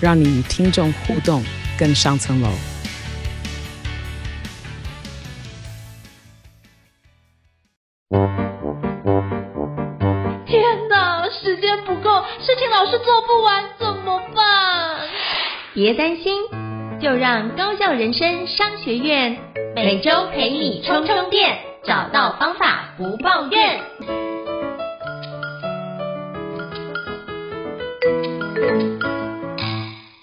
让你与听众互动更上层楼。天哪，时间不够，事情老是做不完，怎么办别担心，就让高效人生商学院每周陪你充充电，找到方法不抱怨。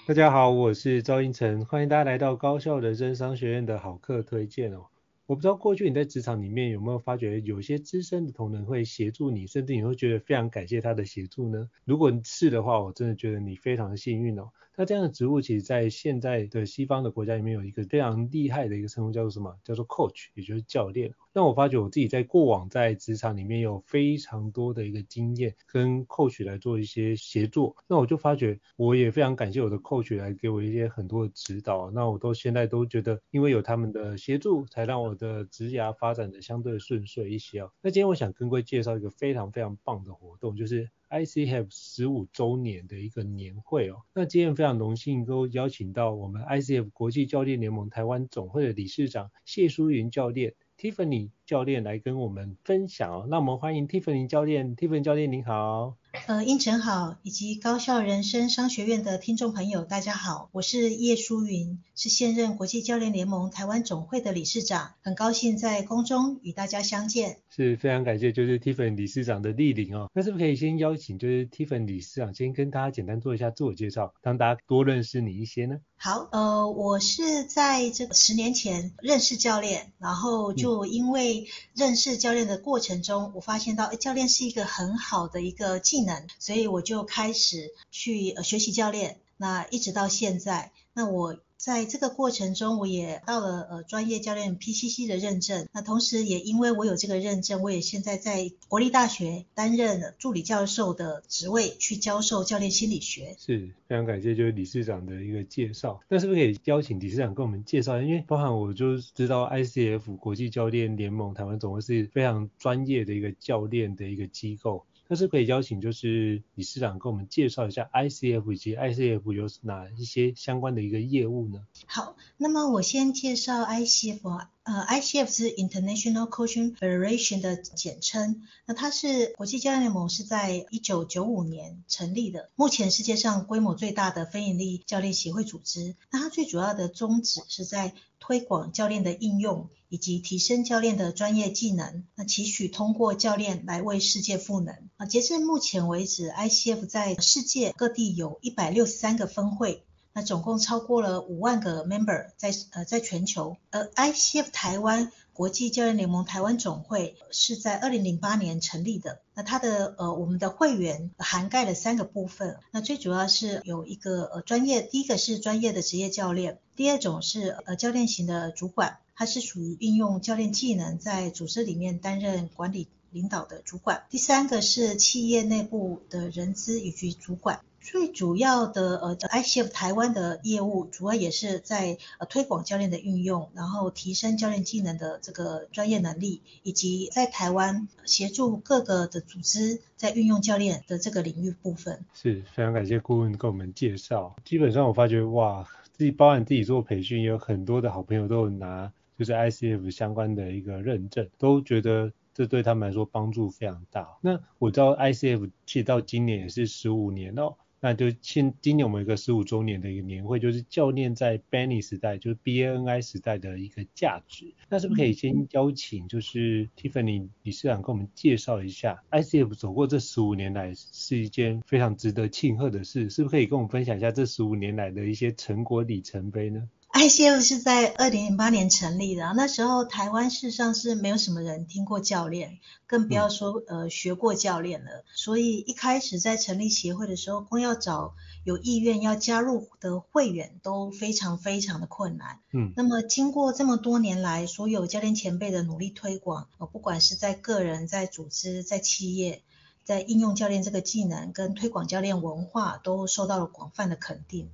大家好，我是赵英成，欢迎大家来到高校人生商学院的好课推荐哦。我不知道过去你在职场里面有没有发觉，有些资深的同仁会协助你，甚至你会觉得非常感谢他的协助呢？如果是的话，我真的觉得你非常的幸运哦。那这样的职务，其实在现在的西方的国家里面，有一个非常厉害的一个称呼，叫做什么？叫做 coach，也就是教练。那我发觉我自己在过往在职场里面有非常多的一个经验，跟 coach 来做一些协作。那我就发觉，我也非常感谢我的 coach 来给我一些很多的指导。那我都现在都觉得，因为有他们的协助，才让我的职涯发展的相对顺遂一些哦。那今天我想跟各位介绍一个非常非常棒的活动，就是。ICF 十五周年的一个年会哦，那今天非常荣幸都邀请到我们 ICF 国际教练联盟台湾总会的理事长谢淑云教练 Tiffany 教练来跟我们分享哦，那我们欢迎 Tiffany 教练，Tiffany 教练您好。呃，胤丞好，以及高校人生商学院的听众朋友，大家好，我是叶淑云，是现任国际教练联盟台湾总会的理事长，很高兴在空中与大家相见。是非常感谢，就是 Tiffany 理事长的莅临哦。那是不是可以先邀请，就是 Tiffany 理事长先跟大家简单做一下自我介绍，让大家多认识你一些呢？好，呃，我是在这个十年前认识教练，然后就因为认识教练的过程中，我发现到，哎，教练是一个很好的一个技能。所以我就开始去学习教练，那一直到现在，那我在这个过程中，我也到了呃专业教练 PCC 的认证，那同时也因为我有这个认证，我也现在在国立大学担任助理教授的职位，去教授教练心理学。是非常感谢就是理事长的一个介绍，那是不是可以邀请理事长跟我们介绍？因为包含我就知道 ICF 国际教练联盟台湾总会是非常专业的一个教练的一个机构。但是可以邀请就是理事长跟我们介绍一下 ICF 以及 ICF 有哪一些相关的一个业务呢？好，那么我先介绍 ICF，呃，ICF 是 International Coaching Federation 的简称，那它是国际教练联盟，是在一九九五年成立的，目前世界上规模最大的非营利教练协会组织。那它最主要的宗旨是在推广教练的应用，以及提升教练的专业技能。那期许通过教练来为世界赋能。啊，截至目前为止，ICF 在世界各地有一百六十三个分会，那总共超过了五万个 member 在呃在全球。而 ICF 台湾国际教练联盟台湾总会是在二零零八年成立的。那它的呃我们的会员涵盖了三个部分。那最主要是有一个呃专业，第一个是专业的职业教练。第二种是呃教练型的主管，他是属于运用教练技能在组织里面担任管理领导的主管。第三个是企业内部的人资以及主管。最主要的呃叫 ICF 台湾的业务，主要也是在呃推广教练的运用，然后提升教练技能的这个专业能力，以及在台湾协助各个的组织在运用教练的这个领域部分。是非常感谢顾问跟我们介绍。基本上我发觉哇。自己包含自己做培训，也有很多的好朋友都有拿，就是 ICF 相关的一个认证，都觉得这对他们来说帮助非常大。那我知道 ICF 其实到今年也是十五年哦。那就现今年我们有一个十五周年的一个年会，就是教练在 Benny 时代，就是 BANI 时代的一个价值。那是不是可以先邀请就是 Tiffany 理事长跟我们介绍一下 ICF 走过这十五年来是一件非常值得庆贺的事，是不是可以跟我们分享一下这十五年来的一些成果里程碑呢？ICF 是在二零零八年成立的，那时候台湾事实上是没有什么人听过教练，更不要说呃学过教练了。所以一开始在成立协会的时候，光要找有意愿要加入的会员都非常非常的困难。嗯，那么经过这么多年来，所有教练前辈的努力推广，呃，不管是在个人、在组织、在企业，在应用教练这个技能跟推广教练文化，都受到了广泛的肯定。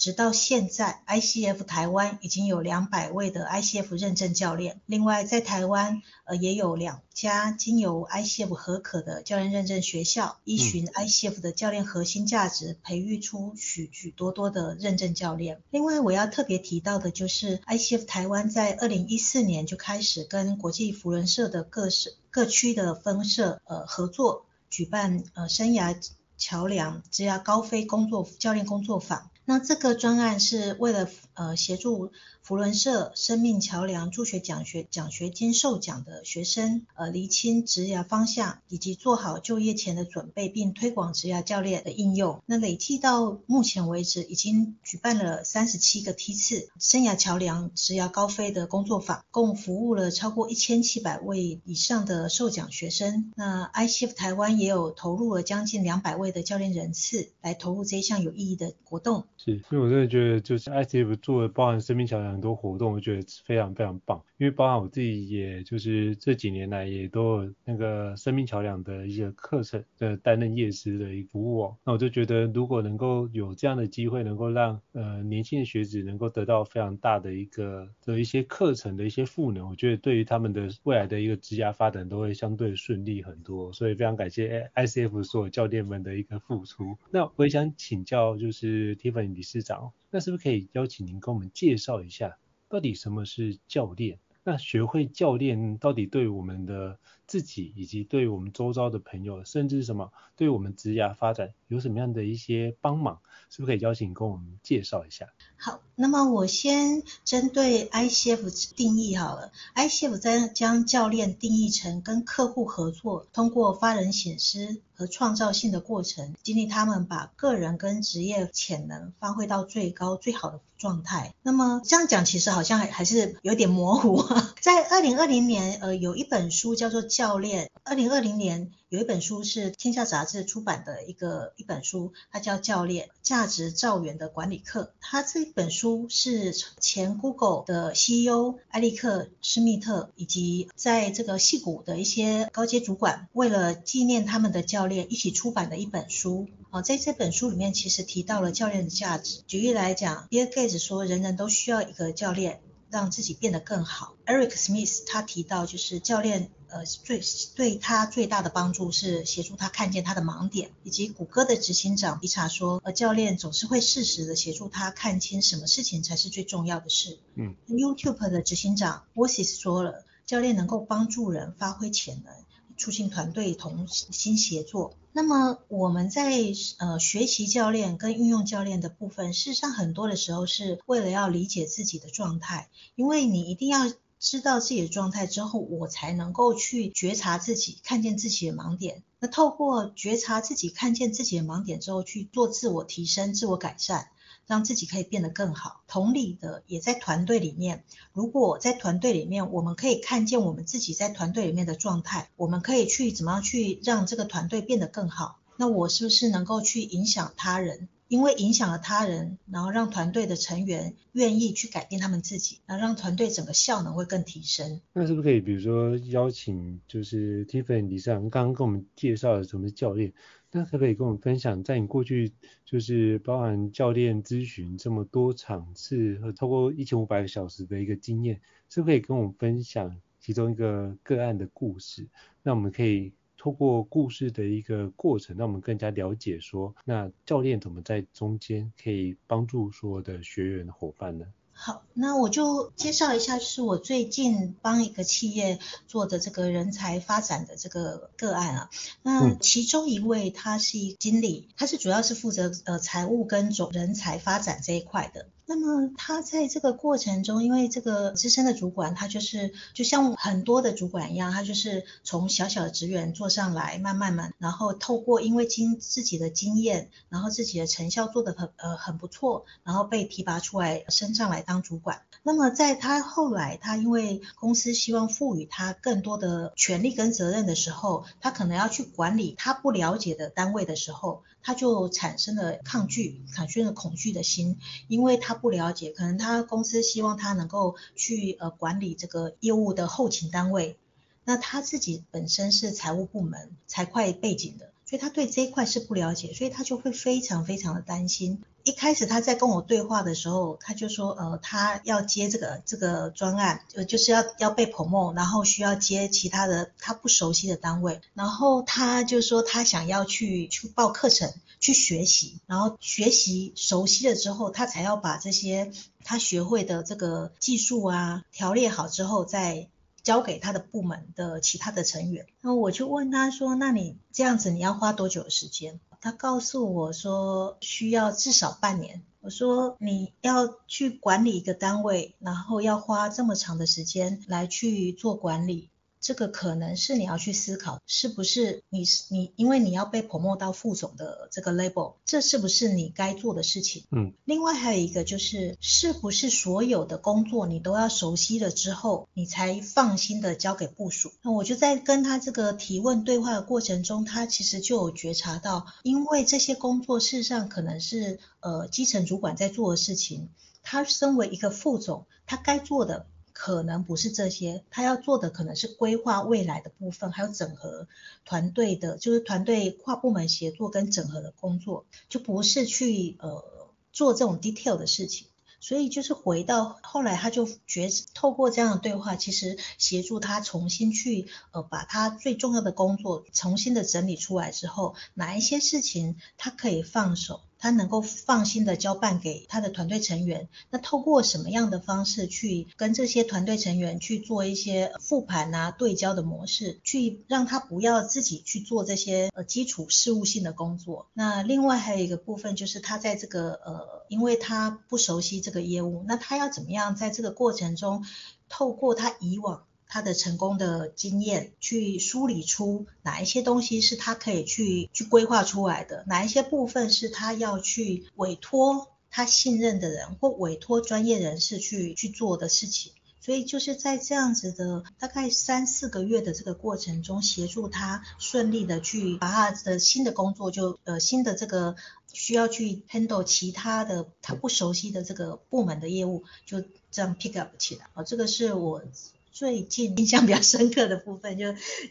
直到现在，ICF 台湾已经有两百位的 ICF 认证教练。另外，在台湾，呃，也有两家经由 ICF 合可的教练认证学校，依循 ICF 的教练核心价值，培育出许许多多的认证教练。另外，我要特别提到的就是，ICF 台湾在二零一四年就开始跟国际扶轮社的各社各区的分社，呃，合作举办呃生涯桥梁职涯高飞工作教练工作坊。那这个专案是为了呃协助福伦社生命桥梁助学奖学奖学金受奖的学生呃厘清职涯方向，以及做好就业前的准备，并推广职涯教练的应用。那累计到目前为止，已经举办了三十七个梯次生涯桥梁职涯高飞的工作坊，共服务了超过一千七百位以上的受奖学生。那 ICF 台湾也有投入了将近两百位的教练人次来投入这一项有意义的活动。是，所以我真的觉得，就是 Active 做的包含生命桥梁很多活动，我觉得非常非常棒。因为包含我自己，也就是这几年来也都有那个生命桥梁的一些课程的担任业师的一个服务哦。那我就觉得，如果能够有这样的机会，能够让呃年轻的学子能够得到非常大的一个的一些课程的一些赋能，我觉得对于他们的未来的一个职业发展都会相对顺利很多。所以非常感谢 ICF 所有教练们的一个付出。那我也想请教，就是 Tiffany。理事长，那是不是可以邀请您跟我们介绍一下，到底什么是教练？那学会教练到底对我们的自己，以及对我们周遭的朋友，甚至什么对我们职涯发展有什么样的一些帮忙？是不是可以邀请跟我们介绍一下？好，那么我先针对 ICF 定义好了。ICF 在将教练定义成跟客户合作，通过发人省思和创造性的过程，激励他们把个人跟职业潜能发挥到最高最好的状态。那么这样讲其实好像还还是有点模糊。在二零二零年，呃，有一本书叫做《教练》。二零二零年。有一本书是天下杂志出版的一个一本书，它叫《教练价值造园的管理课》。它这本书是前 Google 的 CEO 埃利克施密特以及在这个戏谷的一些高阶主管，为了纪念他们的教练一起出版的一本书。啊，在这本书里面，其实提到了教练的价值。举例来讲，Bill Gates 说，人人都需要一个教练，让自己变得更好。Eric Smith 他提到，就是教练。呃，最对他最大的帮助是协助他看见他的盲点，以及谷歌的执行长皮查说，呃，教练总是会适时的协助他看清什么事情才是最重要的事。嗯，YouTube 的执行长 Voices 说了，教练能够帮助人发挥潜能，促进团队同心协作。那么我们在呃学习教练跟运用教练的部分，事实上很多的时候是为了要理解自己的状态，因为你一定要。知道自己的状态之后，我才能够去觉察自己，看见自己的盲点。那透过觉察自己、看见自己的盲点之后，去做自我提升、自我改善，让自己可以变得更好。同理的，也在团队里面，如果在团队里面，我们可以看见我们自己在团队里面的状态，我们可以去怎么样去让这个团队变得更好。那我是不是能够去影响他人？因为影响了他人，然后让团队的成员愿意去改变他们自己，然后让团队整个效能会更提升。那是不是可以，比如说邀请，就是 Tiffany 理事长刚刚跟我们介绍的什么教练，那可不可以跟我们分享，在你过去就是包含教练咨询这么多场次和超过一千五百个小时的一个经验，是不可以跟我们分享其中一个个案的故事？那我们可以。透过故事的一个过程，让我们更加了解说，那教练怎么在中间可以帮助所有的学员伙伴呢？好，那我就介绍一下，就是我最近帮一个企业做的这个人才发展的这个个案啊。那其中一位他是一经理，他是主要是负责呃财务跟总人才发展这一块的。那么他在这个过程中，因为这个资深的主管，他就是就像很多的主管一样，他就是从小小的职员做上来，慢慢慢，然后透过因为经自己的经验，然后自己的成效做得很呃很不错，然后被提拔出来升上来当主管。那么在他后来，他因为公司希望赋予他更多的权利跟责任的时候，他可能要去管理他不了解的单位的时候，他就产生了抗拒、产生了恐惧的心，因为他不了解，可能他公司希望他能够去呃管理这个业务的后勤单位，那他自己本身是财务部门财会背景的，所以他对这一块是不了解，所以他就会非常非常的担心。一开始他在跟我对话的时候，他就说，呃，他要接这个这个专案，就就是要要被 promo，然后需要接其他的他不熟悉的单位，然后他就说他想要去去报课程去学习，然后学习熟悉了之后，他才要把这些他学会的这个技术啊条列好之后，再交给他的部门的其他的成员。那我就问他说，那你这样子你要花多久的时间？他告诉我说需要至少半年。我说你要去管理一个单位，然后要花这么长的时间来去做管理。这个可能是你要去思考，是不是你你因为你要被 promote 到副总的这个 label，这是不是你该做的事情？嗯。另外还有一个就是，是不是所有的工作你都要熟悉了之后，你才放心的交给部属？那我就在跟他这个提问对话的过程中，他其实就有觉察到，因为这些工作事实上可能是呃基层主管在做的事情，他身为一个副总，他该做的。可能不是这些，他要做的可能是规划未来的部分，还有整合团队的，就是团队跨部门协作跟整合的工作，就不是去呃做这种 detail 的事情。所以就是回到后来，他就觉透过这样的对话，其实协助他重新去呃把他最重要的工作重新的整理出来之后，哪一些事情他可以放手。他能够放心的交办给他的团队成员，那透过什么样的方式去跟这些团队成员去做一些复盘啊、对焦的模式，去让他不要自己去做这些呃基础事务性的工作。那另外还有一个部分就是他在这个呃，因为他不熟悉这个业务，那他要怎么样在这个过程中，透过他以往。他的成功的经验，去梳理出哪一些东西是他可以去去规划出来的，哪一些部分是他要去委托他信任的人或委托专业人士去去做的事情。所以就是在这样子的大概三四个月的这个过程中，协助他顺利的去把他的新的工作就呃新的这个需要去 handle 其他的他不熟悉的这个部门的业务，就这样 pick up 起来。啊，这个是我。最近印象比较深刻的部分，就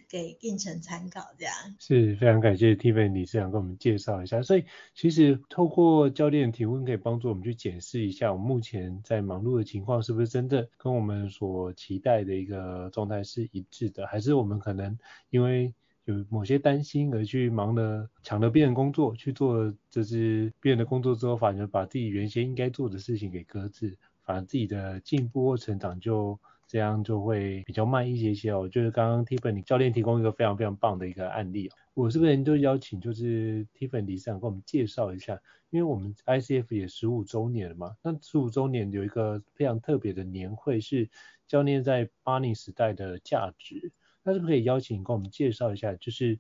给胤丞参考这样。是非常感谢 t i f f a n 理事长跟我们介绍一下。所以其实透过教练提问，可以帮助我们去检视一下，我们目前在忙碌的情况是不是真的跟我们所期待的一个状态是一致的，还是我们可能因为有某些担心而去忙了抢了别人工作，去做这是别人的工作之后，反而把自己原先应该做的事情给搁置，反而自己的进步或成长就。这样就会比较慢一些些哦。就是刚刚 Tiffany 教练提供一个非常非常棒的一个案例哦。我是不是就邀请就是 Tiffany 理事长跟我们介绍一下？因为我们 ICF 也十五周年了嘛，那十五周年有一个非常特别的年会是教练在巴尼时代的价值。那是不是可以邀请跟我们介绍一下？就是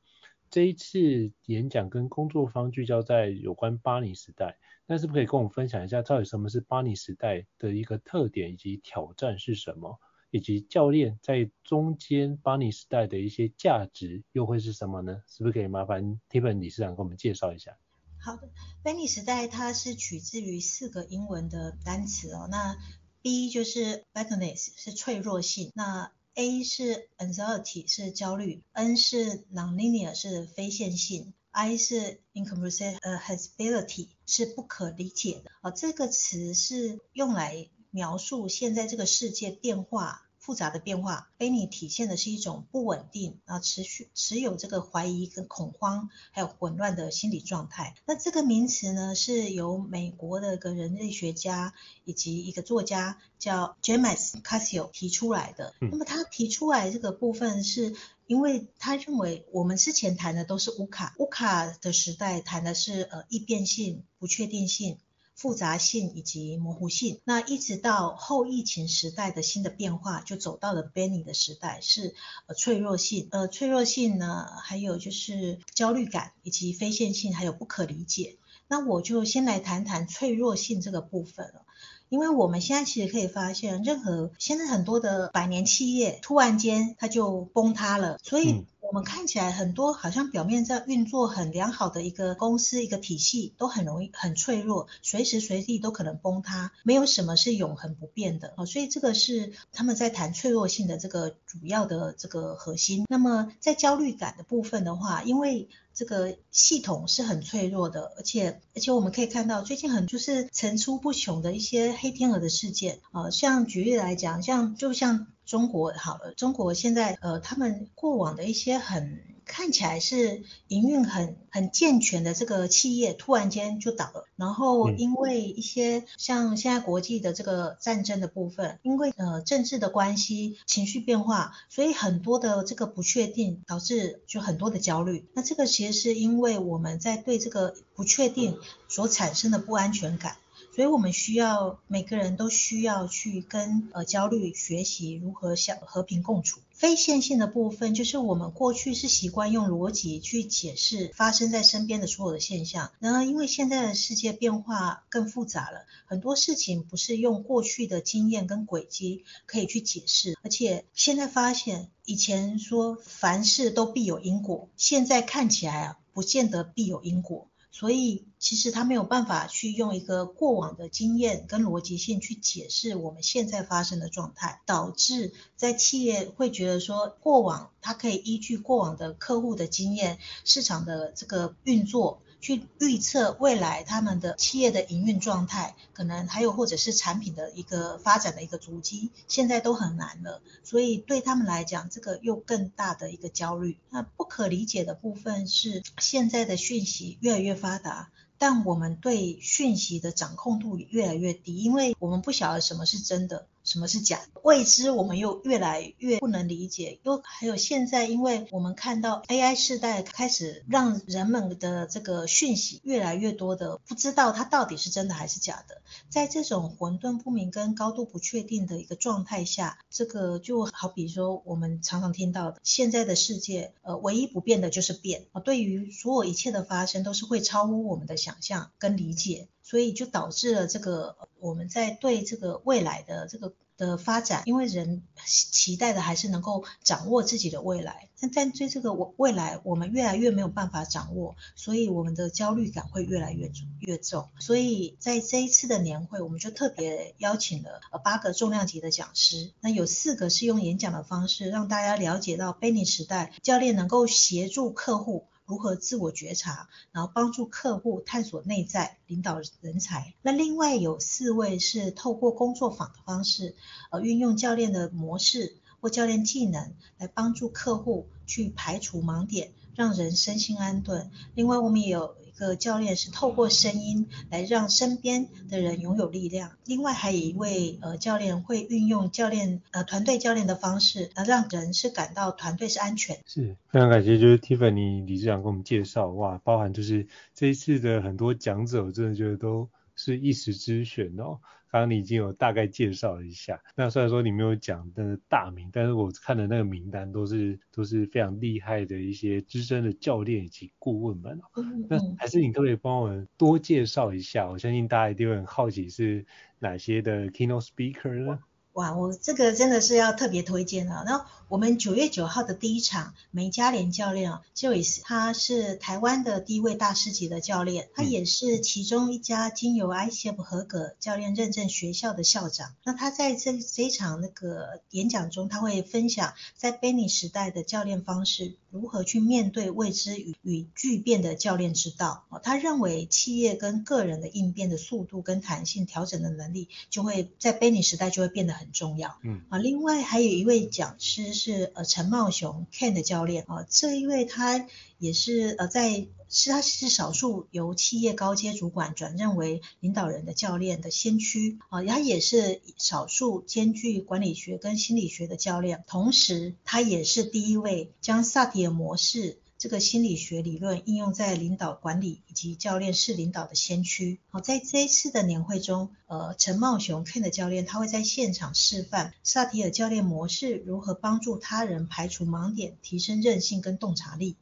这一次演讲跟工作坊聚焦在有关巴尼时代，那是不是可以跟我们分享一下到底什么是巴尼时代的一个特点以及挑战是什么？以及教练在中间巴尼时代的一些价值又会是什么呢？是不是可以麻烦 Tiffany 理事长给我们介绍一下？好的，巴尼时代它是取自于四个英文的单词哦。那 B 就是 b a t t e n e s s 是脆弱性，那 A 是 Anxiety 是焦虑，N 是 Nonlinear 是非线性，I 是 Incomprehensibility 是不可理解的。哦，这个词是用来。描述现在这个世界变化复杂的变化，贝尼体现的是一种不稳定，然后持续持有这个怀疑跟恐慌，还有混乱的心理状态。那这个名词呢，是由美国的一个人类学家以及一个作家叫 James Cassio 提出来的。那么他提出来这个部分，是因为他认为我们之前谈的都是乌卡，乌卡的时代谈的是呃易变性、不确定性。复杂性以及模糊性。那一直到后疫情时代的新的变化，就走到了 Benny 的时代，是呃脆弱性。呃，脆弱性呢，还有就是焦虑感以及非线性，还有不可理解。那我就先来谈谈脆弱性这个部分了。因为我们现在其实可以发现，任何现在很多的百年企业突然间它就崩塌了，所以我们看起来很多好像表面在运作很良好的一个公司、一个体系都很容易很脆弱，随时随地都可能崩塌，没有什么是永恒不变的啊。所以这个是他们在谈脆弱性的这个主要的这个核心。那么在焦虑感的部分的话，因为这个系统是很脆弱的，而且而且我们可以看到最近很就是层出不穷的一些黑天鹅的事件。啊、像举例来讲，像就像中国好了，中国现在呃他们过往的一些很。看起来是营运很很健全的这个企业，突然间就倒了。然后因为一些像现在国际的这个战争的部分，因为呃政治的关系、情绪变化，所以很多的这个不确定导致就很多的焦虑。那这个其实是因为我们在对这个不确定所产生的不安全感。所以我们需要每个人都需要去跟呃焦虑学习如何相和平共处。非线性的部分就是我们过去是习惯用逻辑去解释发生在身边的所有的现象，然而因为现在的世界变化更复杂了，很多事情不是用过去的经验跟轨迹可以去解释，而且现在发现以前说凡事都必有因果，现在看起来啊不见得必有因果。所以，其实他没有办法去用一个过往的经验跟逻辑性去解释我们现在发生的状态，导致在企业会觉得说，过往他可以依据过往的客户的经验、市场的这个运作。去预测未来他们的企业的营运状态，可能还有或者是产品的一个发展的一个足迹，现在都很难了。所以对他们来讲，这个又更大的一个焦虑。那不可理解的部分是，现在的讯息越来越发达，但我们对讯息的掌控度越来越低，因为我们不晓得什么是真的。什么是假？未知，我们又越来越不能理解。又还有现在，因为我们看到 AI 时代开始让人们的这个讯息越来越多的不知道它到底是真的还是假的。在这种混沌不明跟高度不确定的一个状态下，这个就好比说我们常常听到的，现在的世界，呃，唯一不变的就是变啊。对于所有一切的发生，都是会超乎我们的想象跟理解。所以就导致了这个我们在对这个未来的这个的发展，因为人期待的还是能够掌握自己的未来，但但对这个未来我们越来越没有办法掌握，所以我们的焦虑感会越来越越重。所以在这一次的年会，我们就特别邀请了呃八个重量级的讲师，那有四个是用演讲的方式让大家了解到 Benny 时代教练能够协助客户。如何自我觉察，然后帮助客户探索内在，领导人才。那另外有四位是透过工作坊的方式，呃，运用教练的模式或教练技能来帮助客户去排除盲点，让人身心安顿。另外，我们也有。个教练是透过声音来让身边的人拥有力量。另外还有一位呃教练会运用教练呃团队教练的方式，呃让人是感到团队是安全。是非常感谢，就是 Tiffany 理事长给我们介绍哇，包含就是这一次的很多讲者，我真的觉得都是一时之选哦。刚刚你已经有大概介绍了一下，那虽然说你没有讲的大名，但是我看的那个名单都是都是非常厉害的一些资深的教练以及顾问们。嗯嗯。那还是你可不可以帮我们多介绍一下？我相信大家一定会很好奇是哪些的 keynote speaker 呢？哇，我这个真的是要特别推荐了。然后我们九月九号的第一场，梅嘉莲教练啊，Joyce，他是台湾的第一位大师级的教练，他也是其中一家经由 ICF 合格教练认证学校的校长。那他在这这一场那个演讲中，他会分享在 Benny 时代的教练方式，如何去面对未知与与巨变的教练之道。他认为企业跟个人的应变的速度跟弹性调整的能力，就会在 Benny 时代就会变得很。重要，嗯啊，另外还有一位讲师是呃陈茂雄 Ken 的教练啊，这一位他也是呃在是他是少数由企业高阶主管转任为领导人的教练的先驱啊，他也是少数兼具管理学跟心理学的教练，同时他也是第一位将萨提尔模式。这个心理学理论应用在领导管理以及教练式领导的先驱。好，在这一次的年会中，呃，陈茂雄 Ken 的教练他会在现场示范萨提尔教练模式如何帮助他人排除盲点，提升韧性跟洞察力。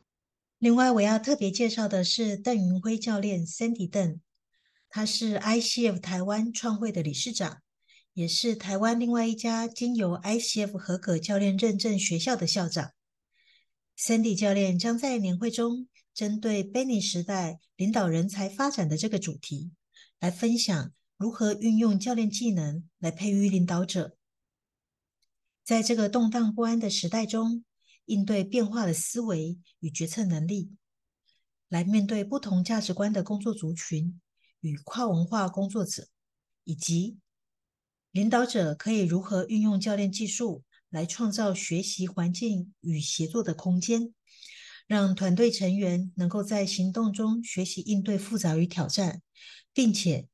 另外，我要特别介绍的是邓云辉教练 Sandy 邓，他是 ICF 台湾创会的理事长。也是台湾另外一家经由 ICF 合格教练认证学校的校长，Sandy 教练将在年会中针对 Benny 时代领导人才发展的这个主题，来分享如何运用教练技能来培育领导者，在这个动荡不安的时代中，应对变化的思维与决策能力，来面对不同价值观的工作族群与跨文化工作者，以及领导者可以如何运用教练技术来创造学习环境与协作的空间，让团队成员能够在行动中学习应对复杂与挑战，并且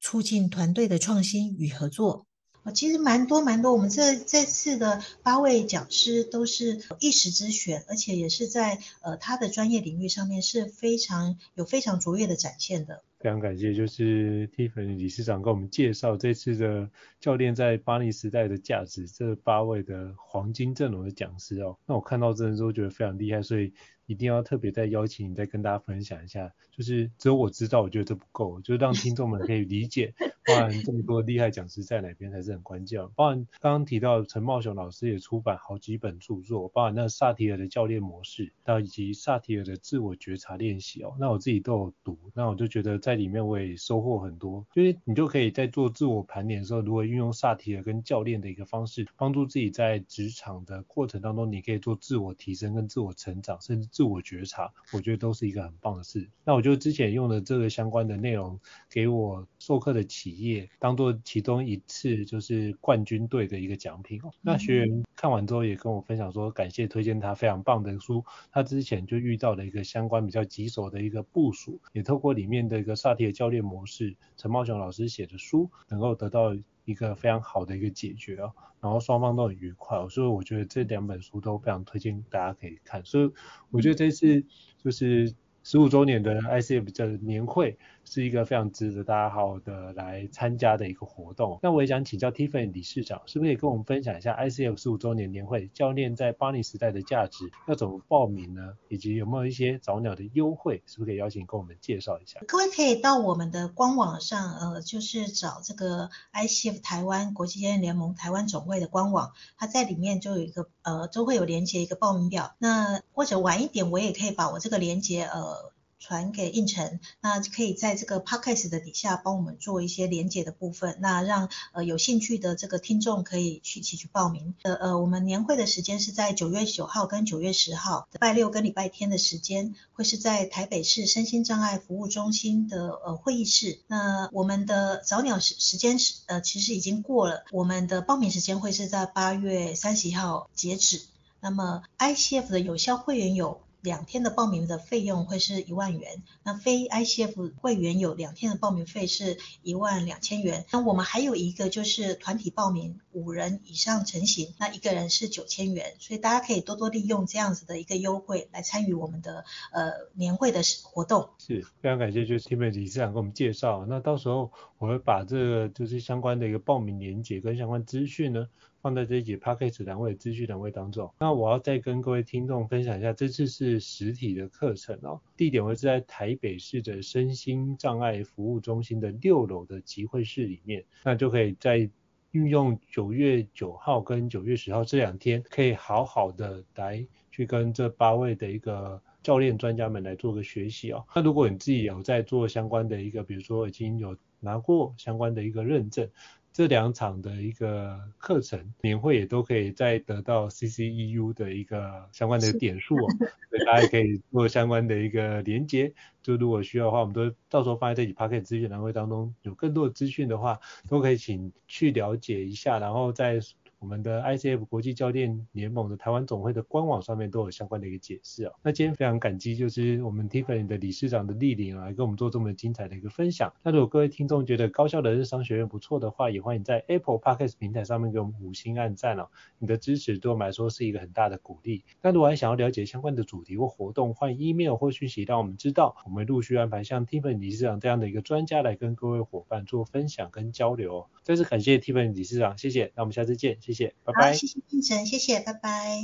促进团队的创新与合作。哦，其实蛮多蛮多，我们这这次的八位讲师都是一时之选，而且也是在呃他的专业领域上面是非常有非常卓越的展现的。非常感谢，就是 Tiffany 理事长跟我们介绍这次的教练在巴黎时代的价值，这八位的黄金阵容的讲师哦，那我看到真的都觉得非常厉害，所以一定要特别再邀请你再跟大家分享一下，就是只有我知道，我觉得这不够，就是让听众们可以理解，包含这么多厉害讲师在哪边才是很关键，包含刚刚提到陈茂雄老师也出版好几本著作，包含那萨提尔的教练模式，到以及萨提尔的自我觉察练习哦，那我自己都有读，那我就觉得在里面我也收获很多，就是你就可以在做自我盘点的时候，如何运用萨提尔跟教练的一个方式，帮助自己在职场的过程当中，你可以做自我提升跟自我成长，甚至自我觉察，我觉得都是一个很棒的事。那我就之前用的这个相关的内容，给我授课的企业当做其中一次就是冠军队的一个奖品。那学员看完之后也跟我分享说，感谢推荐他非常棒的书，他之前就遇到了一个相关比较棘手的一个部署，也透过里面的一个。萨提尔教练模式，陈茂雄老师写的书能够得到一个非常好的一个解决哦，然后双方都很愉快，所以我觉得这两本书都非常推荐大家可以看，所以我觉得这次就是。十五周年的 ICF 的年会是一个非常值得大家好好的来参加的一个活动。那我也想请教 Tiffany 理事长，是不是可以跟我们分享一下 ICF 十五周年年会教练在巴尼时代的价值，要怎么报名呢？以及有没有一些早鸟的优惠，是不是可以邀请跟我们介绍一下？各位可以到我们的官网上，呃，就是找这个 ICF 台湾国际教练联盟台湾总会的官网，它在里面就有一个呃，都会有连接一个报名表。那或者晚一点，我也可以把我这个连接呃。传给应成，那可以在这个 podcast 的底下帮我们做一些连结的部分，那让呃有兴趣的这个听众可以去一起去报名。呃呃，我们年会的时间是在九月九号跟九月十号，礼拜六跟礼拜天的时间会是在台北市身心障碍服务中心的呃会议室。那我们的早鸟时时间是呃其实已经过了，我们的报名时间会是在八月三十一号截止。那么 ICF 的有效会员有。两天的报名的费用会是一万元，那非 ICF 会员有两天的报名费是一万两千元。那我们还有一个就是团体报名，五人以上成行，那一个人是九千元。所以大家可以多多利用这样子的一个优惠来参与我们的呃年会的活动。是，非常感谢，就是 Tiffany 理事长给我们介绍。那到时候我会把这个就是相关的一个报名链接跟相关资讯呢。放在这一节 Podcast 栏位资讯栏位当中。那我要再跟各位听众分享一下，这次是实体的课程哦，地点会是在台北市的身心障碍服务中心的六楼的集会室里面。那就可以在运用九月九号跟九月十号这两天，可以好好的来去跟这八位的一个教练专家们来做个学习哦。那如果你自己有在做相关的一个，比如说已经有拿过相关的一个认证。这两场的一个课程年会也都可以再得到 CCEU 的一个相关的点数哦，所以大家可以做相关的一个连接。就如果需要的话，我们都到时候放在这里 Podcast 资讯栏位当中，有更多的资讯的话，都可以请去了解一下，然后再我们的 ICF 国际教练联盟的台湾总会的官网上面都有相关的一个解释哦。那今天非常感激就是我们 Tiffany 的理事长的莅临啊，来跟我们做这么精彩的一个分享。那如果各位听众觉得高校的日商学院不错的话，也欢迎在 Apple Podcast 平台上面给我们五星按赞哦。你的支持对我们来说是一个很大的鼓励。那如果还想要了解相关的主题或活动，欢迎 email 或讯息让我们知道，我们陆续安排像 Tiffany 理事长这样的一个专家来跟各位伙伴做分享跟交流。再次感谢 Tiffany 理事长，谢谢。那我们下次见，拜拜。谢谢谢谢，拜拜。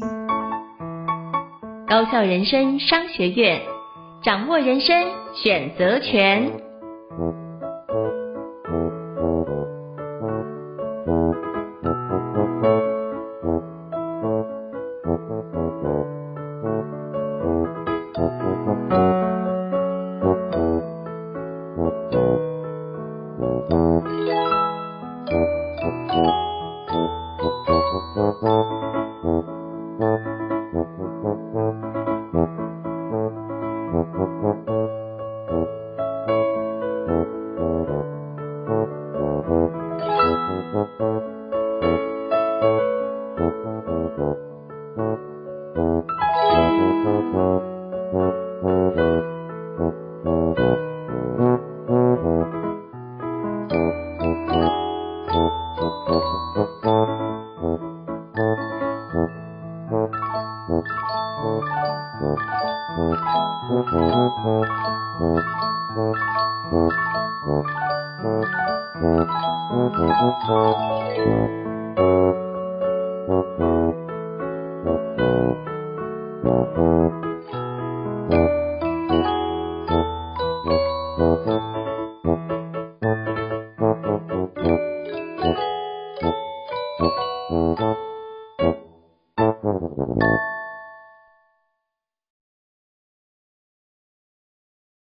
高校人生商学院，掌握人生选择权。